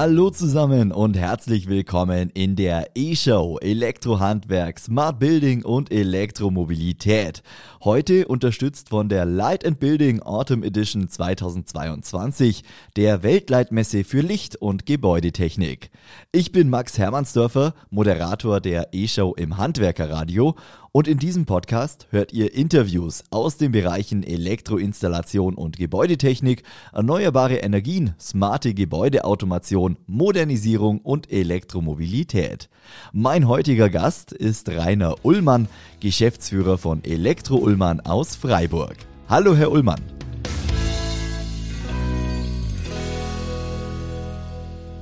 Hallo zusammen und herzlich willkommen in der E-Show Elektrohandwerk, Smart Building und Elektromobilität. Heute unterstützt von der Light and Building Autumn Edition 2022, der Weltleitmesse für Licht- und Gebäudetechnik. Ich bin Max Hermannsdörfer, Moderator der E-Show im Handwerkerradio und in diesem Podcast hört ihr Interviews aus den Bereichen Elektroinstallation und Gebäudetechnik, erneuerbare Energien, smarte Gebäudeautomation, Modernisierung und Elektromobilität. Mein heutiger Gast ist Rainer Ullmann, Geschäftsführer von Elektro Ullmann aus Freiburg. Hallo, Herr Ullmann.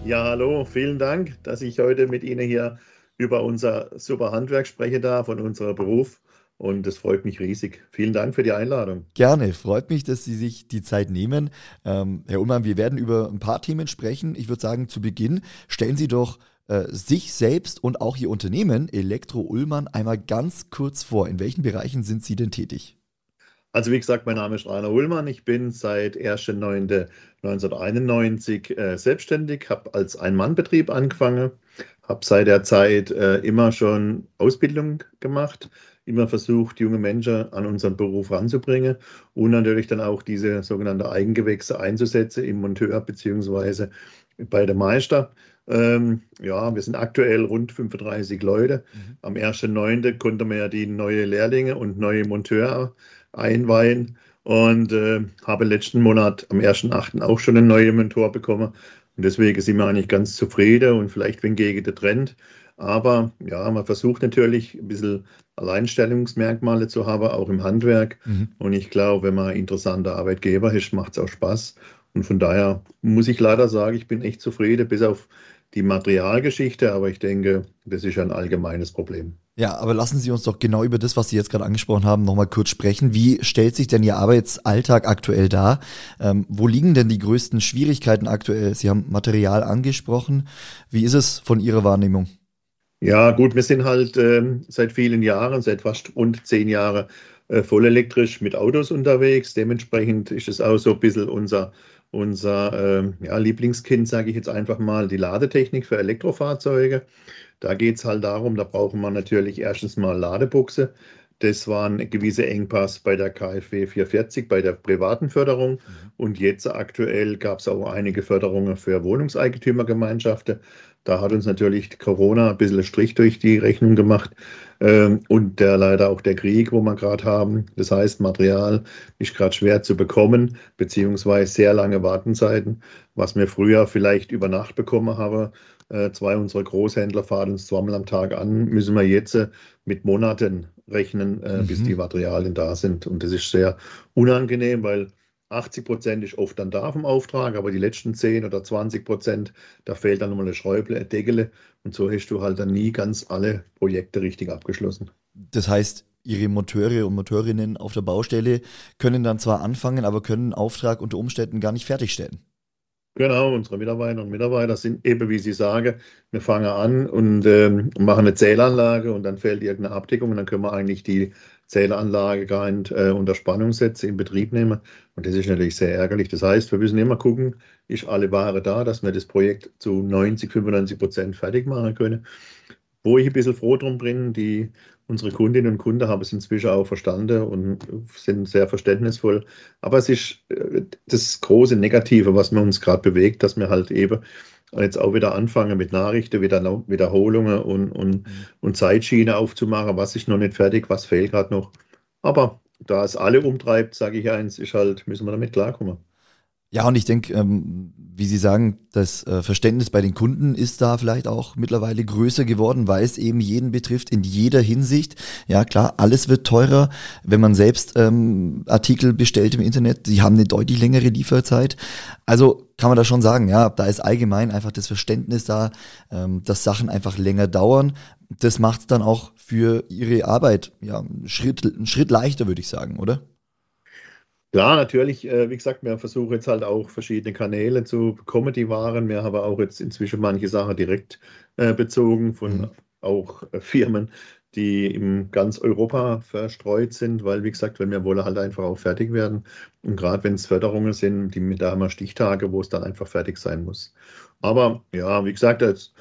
Ja, hallo, vielen Dank, dass ich heute mit Ihnen hier über unser super Handwerk sprechen darf und unseren Beruf. Und es freut mich riesig. Vielen Dank für die Einladung. Gerne, freut mich, dass Sie sich die Zeit nehmen. Ähm, Herr Ullmann, wir werden über ein paar Themen sprechen. Ich würde sagen, zu Beginn stellen Sie doch äh, sich selbst und auch Ihr Unternehmen Elektro Ullmann einmal ganz kurz vor. In welchen Bereichen sind Sie denn tätig? Also wie gesagt, mein Name ist Rainer Ullmann. Ich bin seit 1.9.1991 äh, selbstständig, habe als Ein-Mann-Betrieb angefangen, habe seit der Zeit äh, immer schon Ausbildung gemacht, immer versucht, junge Menschen an unseren Beruf ranzubringen und natürlich dann auch diese sogenannte Eigengewächse einzusetzen im Monteur beziehungsweise bei der Meister. Ähm, ja, wir sind aktuell rund 35 Leute. Mhm. Am 1.9. konnten wir ja die neue Lehrlinge und neue Monteur einweihen und äh, habe letzten Monat am 1.8. auch schon einen neuen Mentor bekommen. Und deswegen sind wir eigentlich ganz zufrieden und vielleicht wenn gegen den Trend. Aber ja, man versucht natürlich ein bisschen Alleinstellungsmerkmale zu haben, auch im Handwerk. Mhm. Und ich glaube, wenn man ein interessanter Arbeitgeber ist, macht es auch Spaß. Und von daher muss ich leider sagen, ich bin echt zufrieden, bis auf die Materialgeschichte. Aber ich denke, das ist ein allgemeines Problem. Ja, aber lassen Sie uns doch genau über das, was Sie jetzt gerade angesprochen haben, nochmal kurz sprechen. Wie stellt sich denn Ihr Arbeitsalltag aktuell dar? Ähm, wo liegen denn die größten Schwierigkeiten aktuell? Sie haben Material angesprochen. Wie ist es von Ihrer Wahrnehmung? Ja, gut, wir sind halt äh, seit vielen Jahren, seit fast rund zehn Jahren, äh, vollelektrisch mit Autos unterwegs. Dementsprechend ist es auch so ein bisschen unser, unser äh, ja, Lieblingskind, sage ich jetzt einfach mal, die Ladetechnik für Elektrofahrzeuge. Da geht es halt darum, da brauchen wir natürlich erstens mal Ladebuchse. Das war ein gewisser Engpass bei der KfW 440, bei der privaten Förderung. Mhm. Und jetzt aktuell gab es auch einige Förderungen für Wohnungseigentümergemeinschaften. Da hat uns natürlich Corona ein bisschen Strich durch die Rechnung gemacht. Ähm, und der leider auch der Krieg, wo wir gerade haben. Das heißt, Material ist gerade schwer zu bekommen, beziehungsweise sehr lange Wartenzeiten, was wir früher vielleicht über Nacht bekommen haben äh, zwei unserer Großhändler fahren uns zweimal am Tag an, müssen wir jetzt äh, mit Monaten rechnen, äh, mhm. bis die Materialien da sind. Und das ist sehr unangenehm, weil 80 Prozent ist oft dann da vom Auftrag, aber die letzten 10 oder 20 Prozent, da fehlt dann nochmal eine Schräuble, eine Deckel und so hast du halt dann nie ganz alle Projekte richtig abgeschlossen. Das heißt, Ihre Monteure und Monteurinnen auf der Baustelle können dann zwar anfangen, aber können Auftrag unter Umständen gar nicht fertigstellen. Genau, unsere Mitarbeiter und Mitarbeiter sind eben, wie Sie sagen, wir fangen an und ähm, machen eine Zählanlage und dann fällt irgendeine Abdeckung und dann können wir eigentlich die Zählanlage gar nicht äh, unter Spannung setzen, in Betrieb nehmen. Und das ist natürlich sehr ärgerlich. Das heißt, wir müssen immer gucken, ist alle Ware da, dass wir das Projekt zu 90, 95 Prozent fertig machen können. Wo ich ein bisschen froh drum bin, die unsere Kundinnen und Kunden haben es inzwischen auch verstanden und sind sehr verständnisvoll. Aber es ist äh, das große Negative, was mir uns gerade bewegt, dass wir halt eben jetzt auch wieder anfangen mit Nachrichten, wieder Wiederholungen und, und, mhm. und Zeitschiene aufzumachen. Was ist noch nicht fertig, was fehlt gerade noch. Aber da es alle umtreibt, sage ich eins, ist halt, müssen wir damit klarkommen. Ja, und ich denke, ähm, wie Sie sagen, das äh, Verständnis bei den Kunden ist da vielleicht auch mittlerweile größer geworden, weil es eben jeden betrifft in jeder Hinsicht. Ja, klar, alles wird teurer, wenn man selbst ähm, Artikel bestellt im Internet. Sie haben eine deutlich längere Lieferzeit. Also kann man da schon sagen, ja, da ist allgemein einfach das Verständnis da, ähm, dass Sachen einfach länger dauern. Das macht es dann auch für Ihre Arbeit ja, einen Schritt, einen Schritt leichter, würde ich sagen, oder? Klar, natürlich, äh, wie gesagt, wir versuchen jetzt halt auch verschiedene Kanäle zu bekommen, die Waren. Wir haben auch jetzt inzwischen manche Sachen direkt äh, bezogen von mhm. auch äh, Firmen, die in ganz Europa verstreut sind, weil, wie gesagt, wenn wir wollen halt einfach auch fertig werden. Und gerade wenn es Förderungen sind, die, da haben wir Stichtage, wo es dann einfach fertig sein muss. Aber ja, wie gesagt, das,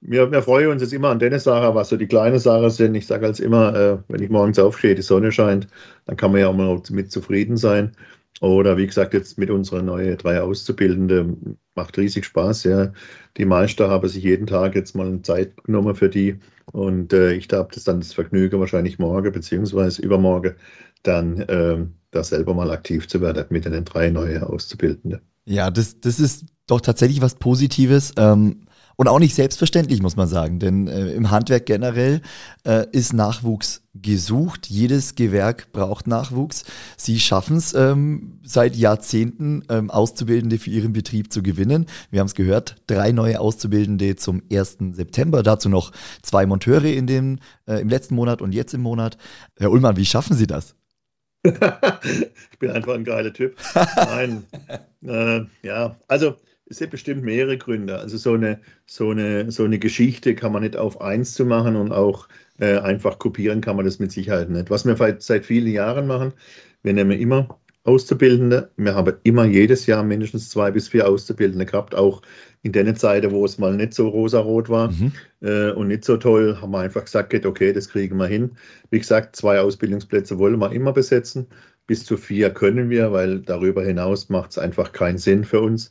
wir, wir freuen uns jetzt immer an Dennis Sache, was so die kleinen Sachen sind. Ich sage als immer, äh, wenn ich morgens aufstehe, die Sonne scheint, dann kann man ja auch mal mit zufrieden sein. Oder wie gesagt, jetzt mit unseren neuen drei Auszubildenden macht riesig Spaß. Ja. Die Meister haben sich jeden Tag jetzt mal Zeit genommen für die. Und äh, ich habe das dann das Vergnügen, wahrscheinlich morgen beziehungsweise übermorgen, dann äh, da selber mal aktiv zu werden mit den drei neuen Auszubildenden. Ja, das, das ist doch tatsächlich was Positives. Ähm, und auch nicht selbstverständlich, muss man sagen, denn äh, im Handwerk generell äh, ist Nachwuchs gesucht. Jedes Gewerk braucht Nachwuchs. Sie schaffen es ähm, seit Jahrzehnten, ähm, Auszubildende für ihren Betrieb zu gewinnen. Wir haben es gehört, drei neue Auszubildende zum 1. September. Dazu noch zwei Monteure in dem, äh, im letzten Monat und jetzt im Monat. Herr Ullmann, wie schaffen Sie das? ich bin einfach ein geiler Typ. Nein, äh, ja, also es sind bestimmt mehrere Gründe. Also so eine, so eine, so eine Geschichte kann man nicht auf eins zu machen und auch äh, einfach kopieren kann man das mit Sicherheit nicht. Was wir seit vielen Jahren machen, wir nehmen immer Auszubildende. Wir haben immer jedes Jahr mindestens zwei bis vier Auszubildende gehabt, auch in der Zeiten, wo es mal nicht so rosarot war mhm. äh, und nicht so toll, haben wir einfach gesagt, okay, das kriegen wir hin. Wie gesagt, zwei Ausbildungsplätze wollen wir immer besetzen. Bis zu vier können wir, weil darüber hinaus macht es einfach keinen Sinn für uns.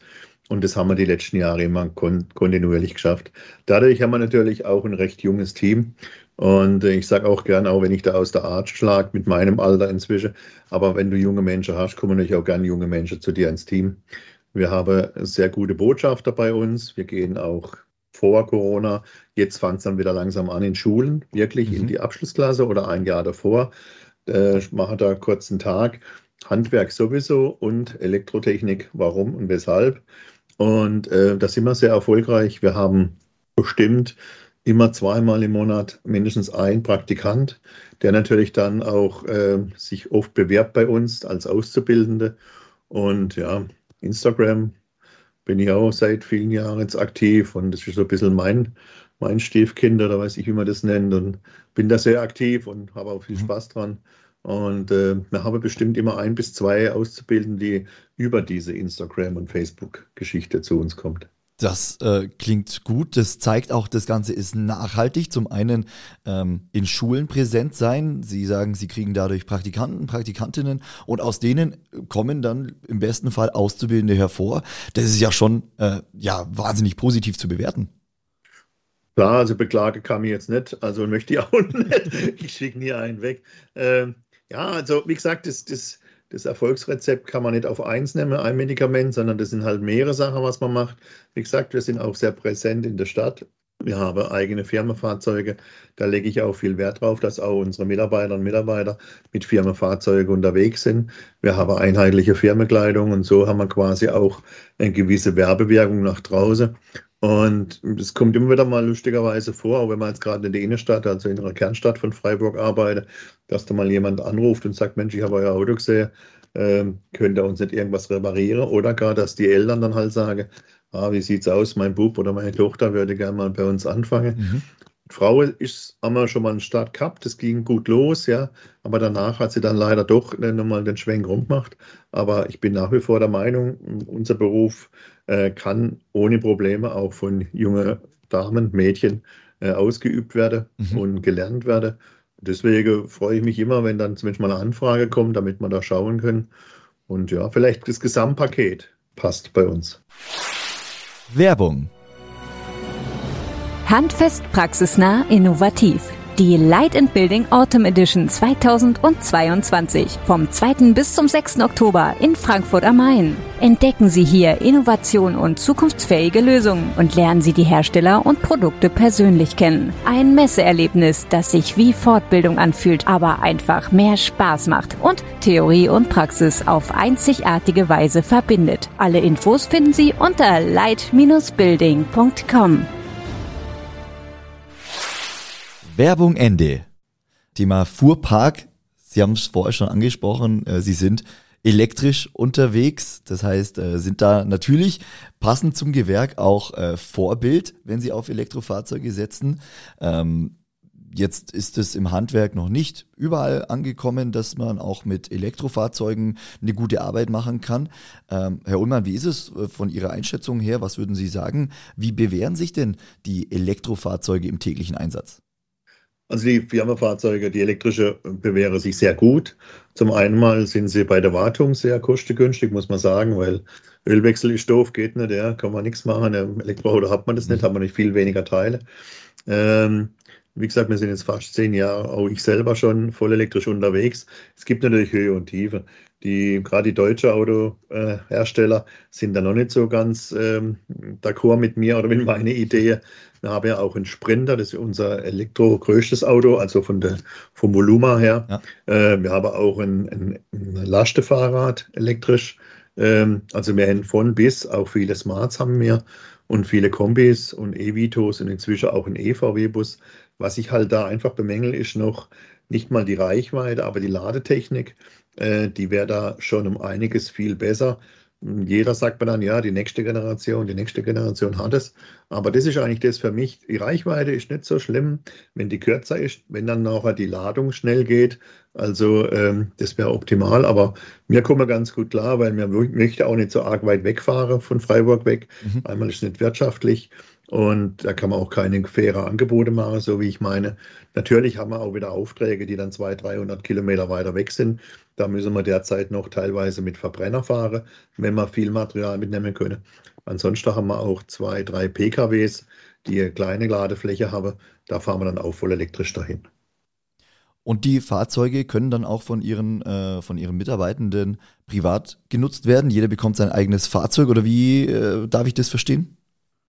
Und das haben wir die letzten Jahre immer kon kontinuierlich geschafft. Dadurch haben wir natürlich auch ein recht junges Team. Und ich sage auch gern, auch wenn ich da aus der Art schlage, mit meinem Alter inzwischen, aber wenn du junge Menschen hast, kommen natürlich auch gern junge Menschen zu dir ins Team. Wir haben sehr gute Botschafter bei uns. Wir gehen auch vor Corona. Jetzt fängt es dann wieder langsam an in Schulen, wirklich mhm. in die Abschlussklasse oder ein Jahr davor. Äh, mache da kurz einen Tag. Handwerk sowieso und Elektrotechnik, warum und weshalb. Und äh, da sind wir sehr erfolgreich. Wir haben bestimmt immer zweimal im Monat mindestens einen Praktikant, der natürlich dann auch äh, sich oft bewerbt bei uns als Auszubildende. Und ja, Instagram bin ich auch seit vielen Jahren jetzt aktiv und das ist so ein bisschen mein, mein Stiefkind, oder weiß ich, wie man das nennt. Und bin da sehr aktiv und habe auch viel mhm. Spaß dran. Und äh, wir haben bestimmt immer ein bis zwei Auszubildende, die über diese Instagram- und Facebook-Geschichte zu uns kommt. Das äh, klingt gut. Das zeigt auch, das Ganze ist nachhaltig. Zum einen ähm, in Schulen präsent sein. Sie sagen, Sie kriegen dadurch Praktikanten, Praktikantinnen und aus denen kommen dann im besten Fall Auszubildende hervor. Das ist ja schon äh, ja, wahnsinnig positiv zu bewerten. Klar, also beklage kam ich jetzt nicht, also möchte ich auch nicht. Ich schicke nie einen weg. Ähm, ja, also wie gesagt, das, das, das Erfolgsrezept kann man nicht auf eins nehmen, ein Medikament, sondern das sind halt mehrere Sachen, was man macht. Wie gesagt, wir sind auch sehr präsent in der Stadt. Wir haben eigene Firmenfahrzeuge. Da lege ich auch viel Wert drauf, dass auch unsere Mitarbeiterinnen und Mitarbeiter mit Firmenfahrzeugen unterwegs sind. Wir haben einheitliche Firmenkleidung und so haben wir quasi auch eine gewisse Werbewirkung nach draußen. Und es kommt immer wieder mal lustigerweise vor, auch wenn man jetzt gerade in der Innenstadt, also in der Kernstadt von Freiburg arbeitet, dass da mal jemand anruft und sagt, Mensch, ich habe euer Auto gesehen, ähm, könnt ihr uns nicht irgendwas reparieren? Oder gar, dass die Eltern dann halt sagen, ah, wie sieht's aus, mein Bub oder meine Tochter würde gerne mal bei uns anfangen. Mhm. Frau ist, wir schon mal einen Start gehabt, das ging gut los, ja, aber danach hat sie dann leider doch nochmal den Schwenk rumgemacht. Aber ich bin nach wie vor der Meinung, unser Beruf äh, kann ohne Probleme auch von jungen Damen, Mädchen äh, ausgeübt werden mhm. und gelernt werden. Deswegen freue ich mich immer, wenn dann zumindest mal eine Anfrage kommt, damit wir da schauen können. Und ja, vielleicht das Gesamtpaket passt bei uns. Werbung Handfest, praxisnah, innovativ. Die Light and Building Autumn Edition 2022 vom 2. bis zum 6. Oktober in Frankfurt am Main. Entdecken Sie hier Innovation und zukunftsfähige Lösungen und lernen Sie die Hersteller und Produkte persönlich kennen. Ein Messeerlebnis, das sich wie Fortbildung anfühlt, aber einfach mehr Spaß macht und Theorie und Praxis auf einzigartige Weise verbindet. Alle Infos finden Sie unter light-building.com. Werbung Ende. Thema Fuhrpark. Sie haben es vorher schon angesprochen. Äh, Sie sind elektrisch unterwegs. Das heißt, äh, sind da natürlich passend zum Gewerk auch äh, Vorbild, wenn Sie auf Elektrofahrzeuge setzen. Ähm, Jetzt ist es im Handwerk noch nicht überall angekommen, dass man auch mit Elektrofahrzeugen eine gute Arbeit machen kann. Ähm, Herr Ullmann, wie ist es von Ihrer Einschätzung her? Was würden Sie sagen? Wie bewähren sich denn die Elektrofahrzeuge im täglichen Einsatz? Also die Firmenfahrzeuge, die elektrische, bewähren sich sehr gut. Zum einen mal sind sie bei der Wartung sehr kostengünstig, muss man sagen, weil Ölwechsel ist doof, geht nicht, ja, kann man nichts machen. Im Elektroauto hat man das nicht, hat man nicht viel weniger Teile. Ähm, wie gesagt, wir sind jetzt fast zehn Jahre, auch ich selber schon voll elektrisch unterwegs. Es gibt natürlich Höhe und Tiefe. Die, gerade die deutschen Autohersteller sind da noch nicht so ganz ähm, d'accord mit mir oder mit meiner Idee. Wir haben ja auch einen Sprinter, das ist unser elektro-größtes Auto, also von der, vom Volumen her. Ja. Äh, wir haben auch ein, ein, ein Lastefahrrad elektrisch. Ähm, also wir haben von bis, auch viele Smarts haben wir und viele Kombis und E-Vitos und inzwischen auch ein EVW-Bus. Was ich halt da einfach bemängel, ist noch nicht mal die Reichweite, aber die Ladetechnik. Äh, die wäre da schon um einiges viel besser. Jeder sagt mir dann, ja, die nächste Generation, die nächste Generation hat es. Aber das ist eigentlich das für mich. Die Reichweite ist nicht so schlimm, wenn die kürzer ist, wenn dann nachher die Ladung schnell geht. Also ähm, das wäre optimal. Aber mir kommen wir ganz gut klar, weil mir möchte auch nicht so arg weit wegfahren von Freiburg weg. Mhm. Einmal ist es nicht wirtschaftlich. Und da kann man auch keine faire Angebote machen, so wie ich meine. Natürlich haben wir auch wieder Aufträge, die dann 200, 300 Kilometer weiter weg sind. Da müssen wir derzeit noch teilweise mit Verbrenner fahren, wenn wir viel Material mitnehmen können. Ansonsten haben wir auch zwei, drei PKWs, die eine kleine Ladefläche haben. Da fahren wir dann auch voll elektrisch dahin. Und die Fahrzeuge können dann auch von ihren, äh, von ihren Mitarbeitenden privat genutzt werden. Jeder bekommt sein eigenes Fahrzeug oder wie äh, darf ich das verstehen?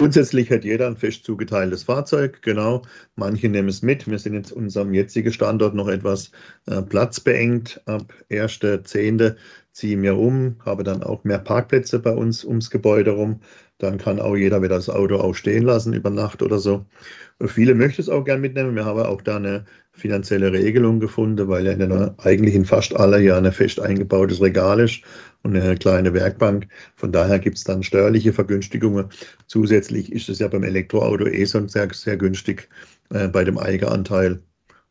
Grundsätzlich hat jeder ein fest zugeteiltes Fahrzeug, genau. Manche nehmen es mit. Wir sind jetzt unserem jetzigen Standort noch etwas äh, platzbeengt. Ab 1.10. ziehen wir um, habe dann auch mehr Parkplätze bei uns ums Gebäude rum. Dann kann auch jeder wieder das Auto auch stehen lassen über Nacht oder so. Viele möchten es auch gern mitnehmen. Wir haben auch da eine finanzielle Regelung gefunden, weil ja in der, eigentlich in fast aller ja ein fest eingebautes Regal ist und eine kleine Werkbank. Von daher gibt es dann steuerliche Vergünstigungen. Zusätzlich ist es ja beim Elektroauto eh schon sehr, sehr günstig äh, bei dem Eigenanteil.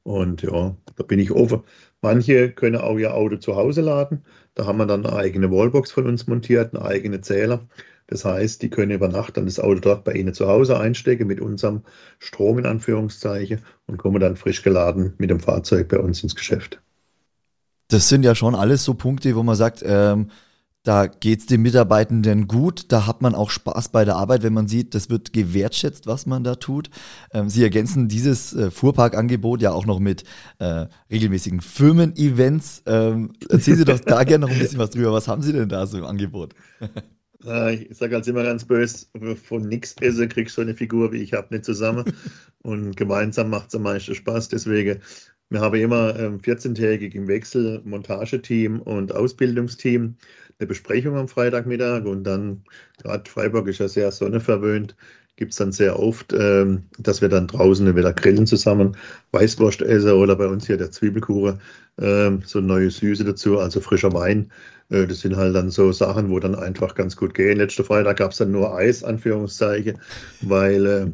Und ja, da bin ich offen. Manche können auch ihr Auto zu Hause laden. Da haben wir dann eine eigene Wallbox von uns montiert, einen eigenen Zähler. Das heißt, die können über Nacht dann das Auto dort bei Ihnen zu Hause einstecken mit unserem Strom in Anführungszeichen und kommen dann frisch geladen mit dem Fahrzeug bei uns ins Geschäft. Das sind ja schon alles so Punkte, wo man sagt, ähm, da geht es den Mitarbeitenden gut, da hat man auch Spaß bei der Arbeit, wenn man sieht, das wird gewertschätzt, was man da tut. Ähm, Sie ergänzen dieses äh, Fuhrparkangebot ja auch noch mit äh, regelmäßigen Firmen-Events. Ähm, erzählen Sie doch da gerne noch ein bisschen was drüber. Was haben Sie denn da so im Angebot? Ich sage als immer ganz böse, von nichts esse kriegst du eine Figur wie ich habe nicht zusammen. Und gemeinsam macht es am meisten Spaß. Deswegen wir haben immer ähm, 14-tägig im Wechsel Montageteam und Ausbildungsteam eine Besprechung am Freitagmittag und dann, gerade Freiburg ist ja sehr sonneverwöhnt, gibt es dann sehr oft, ähm, dass wir dann draußen wieder grillen zusammen, Weißwurst essen oder bei uns hier der Zwiebelkuchen, ähm, so neue Süße dazu, also frischer Wein. Äh, das sind halt dann so Sachen, wo dann einfach ganz gut gehen. Letzte Freitag gab es dann nur Eis, Anführungszeichen, weil äh,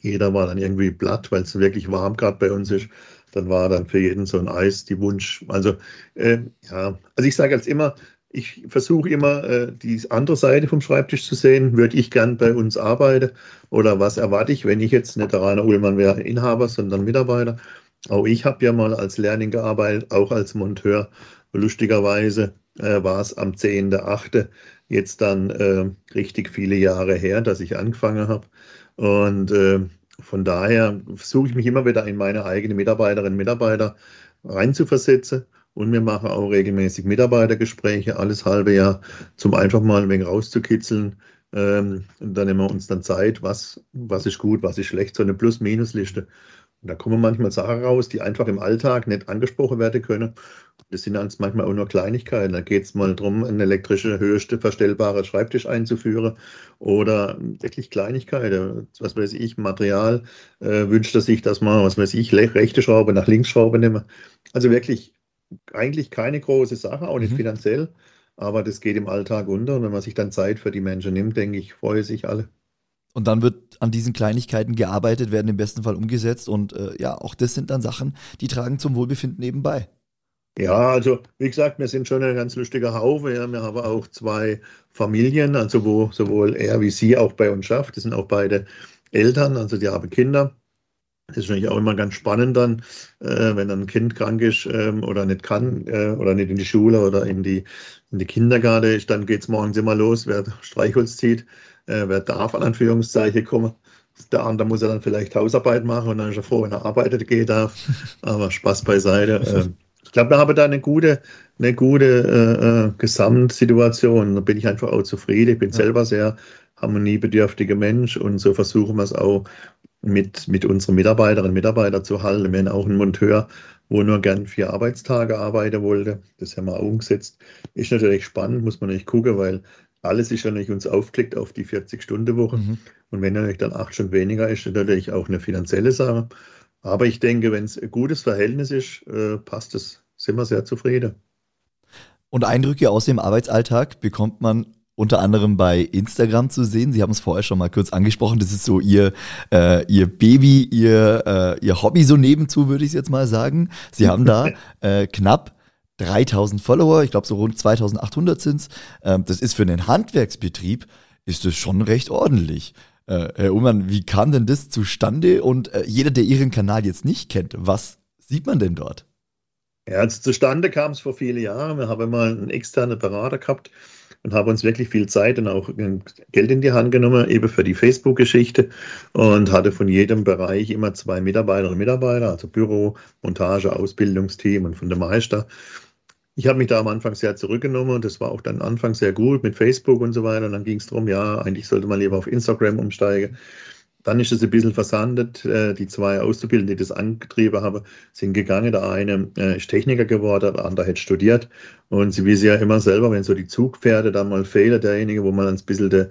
jeder war dann irgendwie platt, weil es wirklich warm gerade bei uns ist dann war dann für jeden so ein Eis die Wunsch. Also äh, ja, also ich sage als immer, ich versuche immer äh, die andere Seite vom Schreibtisch zu sehen. Würde ich gern bei uns arbeiten oder was erwarte ich, wenn ich jetzt nicht der Rainer Ullmann wäre, Inhaber, sondern Mitarbeiter. Auch ich habe ja mal als Lehrling gearbeitet, auch als Monteur. Lustigerweise äh, war es am 10.8. jetzt dann äh, richtig viele Jahre her, dass ich angefangen habe. Und äh, von daher versuche ich mich immer wieder in meine eigenen Mitarbeiterinnen und Mitarbeiter reinzuversetzen. Und wir machen auch regelmäßig Mitarbeitergespräche, alles halbe Jahr, zum einfach mal ein wenig rauszukitzeln. Ähm, und dann nehmen wir uns dann Zeit, was, was ist gut, was ist schlecht, so eine Plus-Minus-Liste. Da kommen manchmal Sachen raus, die einfach im Alltag nicht angesprochen werden können. Das sind dann manchmal auch nur Kleinigkeiten. Da geht es mal darum, einen elektrische, höchste verstellbare Schreibtisch einzuführen oder wirklich Kleinigkeiten. Was weiß ich, Material äh, wünscht er sich, dass man, was weiß ich, rechte Schraube nach links Schraube nehmen. Also wirklich eigentlich keine große Sache, auch nicht mhm. finanziell, aber das geht im Alltag unter. Und wenn man sich dann Zeit für die Menschen nimmt, denke ich, freue sich alle. Und dann wird an diesen Kleinigkeiten gearbeitet, werden im besten Fall umgesetzt und äh, ja, auch das sind dann Sachen, die tragen zum Wohlbefinden nebenbei. Ja, also wie gesagt, wir sind schon ein ganz lustiger Haufe. Ja. Wir haben auch zwei Familien, also wo sowohl er wie sie auch bei uns schafft. Das sind auch beide Eltern, also die haben Kinder. Das ist natürlich auch immer ganz spannend dann, äh, wenn dann ein Kind krank ist ähm, oder nicht kann äh, oder nicht in die Schule oder in die, in die Kindergarten ist, dann geht es morgens immer los, wer Streichholz zieht, äh, wer darf an Anführungszeichen kommen. Der andere muss er dann vielleicht Hausarbeit machen und dann ist er froh, wenn er arbeitet gehen darf. Aber Spaß beiseite. Ähm, ich glaube, wir haben da eine gute, eine gute äh, äh, Gesamtsituation. Da bin ich einfach auch zufrieden. Ich bin ja. selber sehr harmoniebedürftiger Mensch und so versuchen wir es auch mit, mit unseren Mitarbeiterinnen und Mitarbeitern zu halten. Wir haben auch einen Monteur, wo nur gern vier Arbeitstage arbeiten wollte. Das haben wir auch umgesetzt. Ist natürlich spannend, muss man nicht gucken, weil alles ist ja nicht uns aufgelegt auf die 40-Stunden-Woche. Mhm. Und wenn natürlich dann acht Stunden weniger ist, ist natürlich auch eine finanzielle Sache. Aber ich denke, wenn es ein gutes Verhältnis ist, äh, passt es, sind wir sehr zufrieden. Und Eindrücke aus dem Arbeitsalltag bekommt man unter anderem bei Instagram zu sehen. Sie haben es vorher schon mal kurz angesprochen. Das ist so Ihr, äh, Ihr Baby, Ihr, äh, Ihr Hobby so nebenzu, würde ich jetzt mal sagen. Sie haben da äh, knapp 3000 Follower, ich glaube so rund 2800 sind es. Ähm, das ist für einen Handwerksbetrieb, ist das schon recht ordentlich. Äh, Herr Ullmann, wie kam denn das zustande? Und äh, jeder, der Ihren Kanal jetzt nicht kennt, was sieht man denn dort? Ja, also zustande kam es vor vielen Jahren. Wir haben mal einen externen Berater gehabt, und habe uns wirklich viel Zeit und auch Geld in die Hand genommen, eben für die Facebook-Geschichte und hatte von jedem Bereich immer zwei Mitarbeiterinnen und Mitarbeiter, also Büro, Montage, Ausbildungsteam und von der Meister. Ich habe mich da am Anfang sehr zurückgenommen und das war auch dann Anfang sehr gut mit Facebook und so weiter. Und dann ging es darum, ja, eigentlich sollte man lieber auf Instagram umsteigen. Dann ist es ein bisschen versandet. Äh, die zwei Auszubildenden, die das angetrieben haben, sind gegangen. Der eine äh, ist Techniker geworden, der andere hat studiert. Und Sie wissen ja immer selber, wenn so die Zugpferde dann mal fehlen, derjenige, wo man ein bisschen der,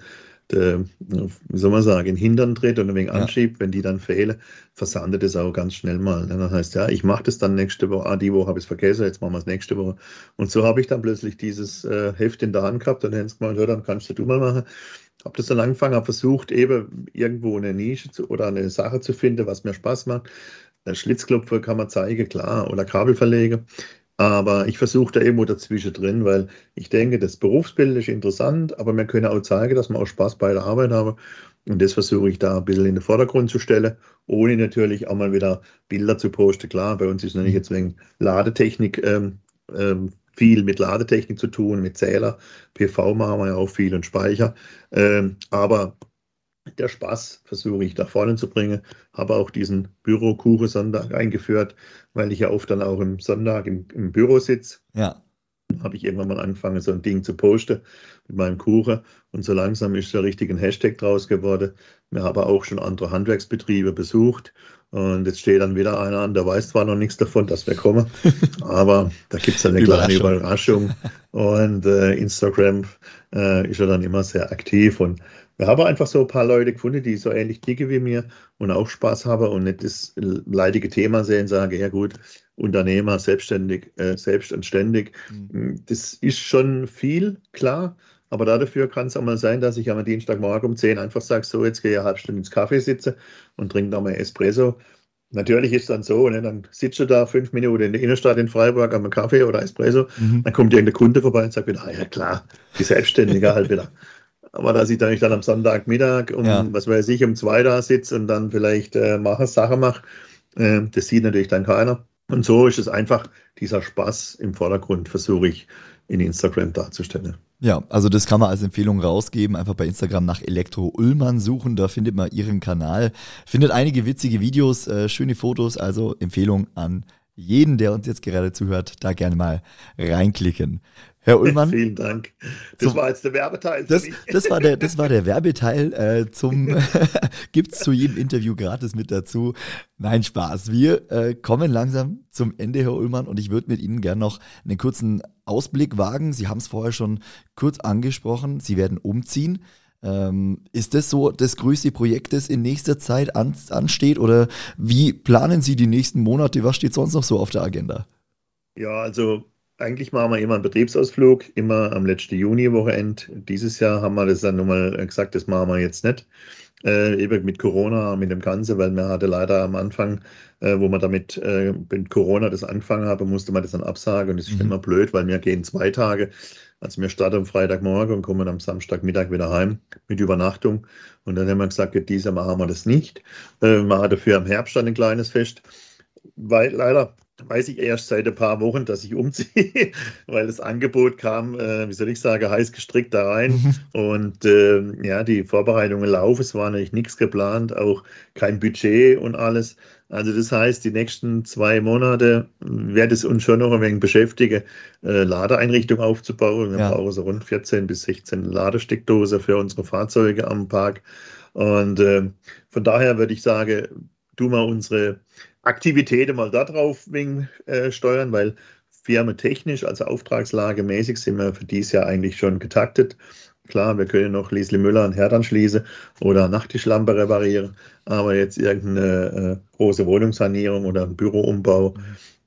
der, wie soll man sagen, Hintern tritt und ein wenig ja. anschiebt, wenn die dann fehlen, versandet es auch ganz schnell mal. Dann heißt ja, ich mache das dann nächste Woche, ah, die Woche habe ich es vergessen, jetzt machen wir es nächste Woche. Und so habe ich dann plötzlich dieses äh, Heft in der Hand gehabt und dann gemeint, ja, dann kannst du mal machen habe das dann angefangen, habe versucht, eben irgendwo eine Nische zu, oder eine Sache zu finden, was mir Spaß macht. Schlitzklopfer kann man zeigen, klar, oder Kabelverlege. Aber ich versuche da irgendwo dazwischen drin, weil ich denke, das Berufsbild ist interessant, aber wir können auch zeigen, dass wir auch Spaß bei der Arbeit haben. Und das versuche ich da ein bisschen in den Vordergrund zu stellen, ohne natürlich auch mal wieder Bilder zu posten. Klar, bei uns ist natürlich jetzt wegen Ladetechnik ähm, ähm, viel mit Ladetechnik zu tun, mit Zähler. PV machen wir ja auch viel und Speicher. Ähm, aber der Spaß versuche ich da vorne zu bringen. Habe auch diesen Bürokuche-Sonntag eingeführt, weil ich ja oft dann auch im Sonntag im, im Büro sitze. Ja. Habe ich irgendwann mal angefangen, so ein Ding zu posten mit meinem Kuchen. Und so langsam ist da richtig ein Hashtag draus geworden. Wir haben auch schon andere Handwerksbetriebe besucht und jetzt steht dann wieder einer an, der weiß zwar noch nichts davon, dass wir kommen, aber da gibt es eine kleine Überraschung. Und äh, Instagram äh, ist ja dann immer sehr aktiv. Und wir haben einfach so ein paar Leute gefunden, die so ähnlich dicke wie mir und auch Spaß haben und nicht das leidige Thema sehen, sage, ja gut, Unternehmer, selbstständig, äh, selbst und ständig. Mhm. Das ist schon viel, klar. Aber dafür kann es auch mal sein, dass ich am Dienstagmorgen um 10 einfach sage, so, jetzt gehe ich eine halbe Stunde ins Kaffee sitze und trinke noch mal Espresso. Natürlich ist es dann so, ne, dann sitzt du da fünf Minuten in der Innenstadt in Freiburg am Kaffee oder Espresso, mhm. dann kommt irgendein Kunde vorbei und sagt wieder, ah, ja klar, die Selbstständige halt wieder. Aber dass ich dann, ich dann am Sonntagmittag um, ja. was weiß ich, um zwei da sitze und dann vielleicht äh, mache, Sache mache, äh, das sieht natürlich dann keiner. Und so ist es einfach dieser Spaß im Vordergrund, versuche ich in Instagram darzustellen. Ja, also das kann man als Empfehlung rausgeben. Einfach bei Instagram nach Elektro Ullmann suchen, da findet man ihren Kanal. Findet einige witzige Videos, äh, schöne Fotos, also Empfehlung an jeden, der uns jetzt gerade zuhört, da gerne mal reinklicken. Herr Ullmann. Vielen Dank. Das zum, war jetzt der Werbeteil. Das, das, war der, das war der Werbeteil. Äh, zum gibt es zu jedem Interview gratis mit dazu. Nein, Spaß. Wir äh, kommen langsam zum Ende, Herr Ullmann, und ich würde mit Ihnen gerne noch einen kurzen Ausblick wagen. Sie haben es vorher schon kurz angesprochen. Sie werden umziehen. Ähm, ist das so das größte Projekt, das in nächster Zeit an, ansteht? Oder wie planen Sie die nächsten Monate? Was steht sonst noch so auf der Agenda? Ja, also eigentlich machen wir immer einen Betriebsausflug, immer am letzten Juni-Wochenende. Dieses Jahr haben wir das dann nochmal gesagt, das machen wir jetzt nicht. Äh, eben mit Corona, mit dem Ganzen, weil wir hatte leider am Anfang, äh, wo man damit äh, mit Corona das angefangen haben, musste man das dann absagen und das ist mhm. immer blöd, weil wir gehen zwei Tage. Also wir starten am Freitagmorgen und kommen am Samstagmittag wieder heim mit Übernachtung. Und dann haben wir gesagt, dieses Jahr machen wir das nicht. Äh, wir machen dafür im Herbst dann ein kleines Fest, weil leider weiß ich erst seit ein paar Wochen, dass ich umziehe, weil das Angebot kam, äh, wie soll ich sagen, heiß gestrickt da rein. Mhm. Und äh, ja, die Vorbereitungen laufen, es war natürlich nichts geplant, auch kein Budget und alles. Also das heißt, die nächsten zwei Monate wird es uns schon noch ein wenig beschäftigen, äh, Ladeeinrichtungen aufzubauen. Wir ja. brauchen so rund 14 bis 16 Ladesteckdose für unsere Fahrzeuge am Park. Und äh, von daher würde ich sagen, tun wir unsere Aktivitäten mal darauf äh, steuern, weil firmentechnisch, also auftragslagemäßig, sind wir für dieses Jahr eigentlich schon getaktet. Klar, wir können noch Liesli Müller und Herd anschließen oder Nachttischlampe reparieren, aber jetzt irgendeine äh, große Wohnungssanierung oder ein Büroumbau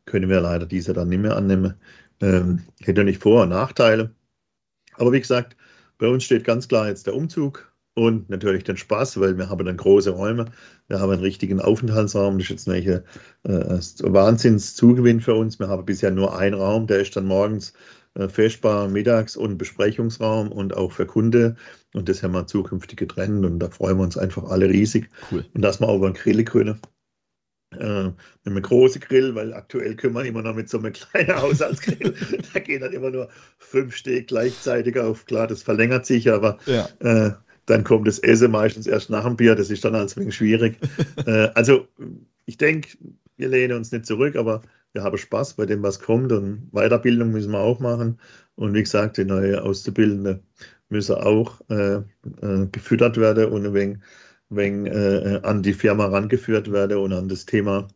können wir leider diese dann nicht mehr annehmen. Ähm, hätte nicht Vor- und Nachteile. Aber wie gesagt, bei uns steht ganz klar jetzt der Umzug und natürlich den Spaß, weil wir haben dann große Räume, wir haben einen richtigen Aufenthaltsraum, das ist jetzt äh, Wahnsinnszugewinn für uns. Wir haben bisher nur einen Raum, der ist dann morgens äh, festbar, mittags und Besprechungsraum und auch für Kunde. Und das haben wir zukünftig getrennt und da freuen wir uns einfach alle riesig. Cool. Und dass wir auch über einen Grill können. Äh, mit einem großen Grill, weil aktuell können wir immer noch mit so einem kleinen Haushaltsgrill, da gehen dann immer nur fünf Stück gleichzeitig auf. Klar, das verlängert sich, aber ja. äh, dann kommt das Essen meistens erst nach dem Bier, das ist dann ein wenig schwierig. äh, also ich denke, wir lehnen uns nicht zurück, aber wir haben Spaß bei dem, was kommt und Weiterbildung müssen wir auch machen. Und wie gesagt, die neue Auszubildende müssen auch äh, äh, gefüttert werden und ein wenig, wenig äh, an die Firma rangeführt werden und an das Thema.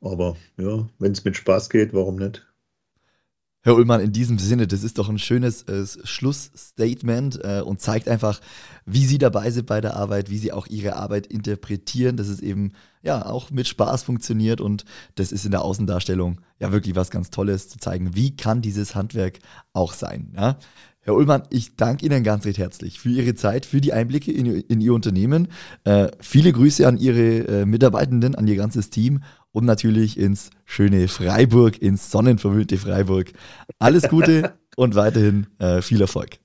Aber ja, wenn es mit Spaß geht, warum nicht? Herr Ullmann, in diesem Sinne, das ist doch ein schönes äh, Schlussstatement äh, und zeigt einfach, wie Sie dabei sind bei der Arbeit, wie Sie auch Ihre Arbeit interpretieren, dass es eben ja auch mit Spaß funktioniert und das ist in der Außendarstellung ja wirklich was ganz Tolles zu zeigen, wie kann dieses Handwerk auch sein. Ja? Herr Ullmann, ich danke Ihnen ganz recht herzlich für Ihre Zeit, für die Einblicke in, in Ihr Unternehmen. Äh, viele Grüße an Ihre äh, Mitarbeitenden, an Ihr ganzes Team und natürlich ins schöne Freiburg, ins sonnenverwöhnte Freiburg. Alles Gute und weiterhin äh, viel Erfolg.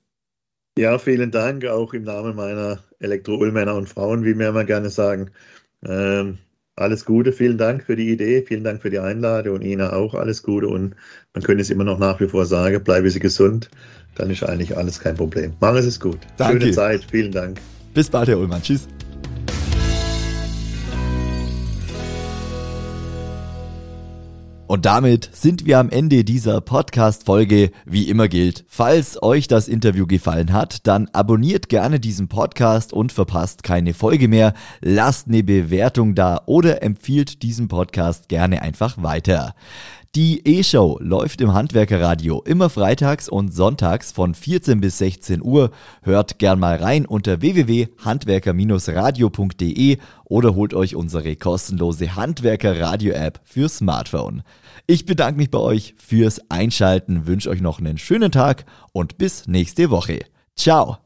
Ja, vielen Dank, auch im Namen meiner Elektro-Ullmänner und Frauen, wie wir immer gerne sagen. Ähm, alles Gute, vielen Dank für die Idee, vielen Dank für die Einladung und Ihnen auch alles Gute und man könnte es immer noch nach wie vor sagen, bleibe Sie gesund, dann ist eigentlich alles kein Problem. Machen Sie es gut. Danke. Schöne Zeit, vielen Dank. Bis bald, Herr Ullmann. Tschüss. Und damit sind wir am Ende dieser Podcast-Folge. Wie immer gilt, falls euch das Interview gefallen hat, dann abonniert gerne diesen Podcast und verpasst keine Folge mehr. Lasst eine Bewertung da oder empfiehlt diesen Podcast gerne einfach weiter. Die E-Show läuft im Handwerkerradio immer freitags und sonntags von 14 bis 16 Uhr. Hört gern mal rein unter www.handwerker-radio.de oder holt euch unsere kostenlose Handwerker-Radio-App für Smartphone. Ich bedanke mich bei euch fürs Einschalten, wünsche euch noch einen schönen Tag und bis nächste Woche. Ciao!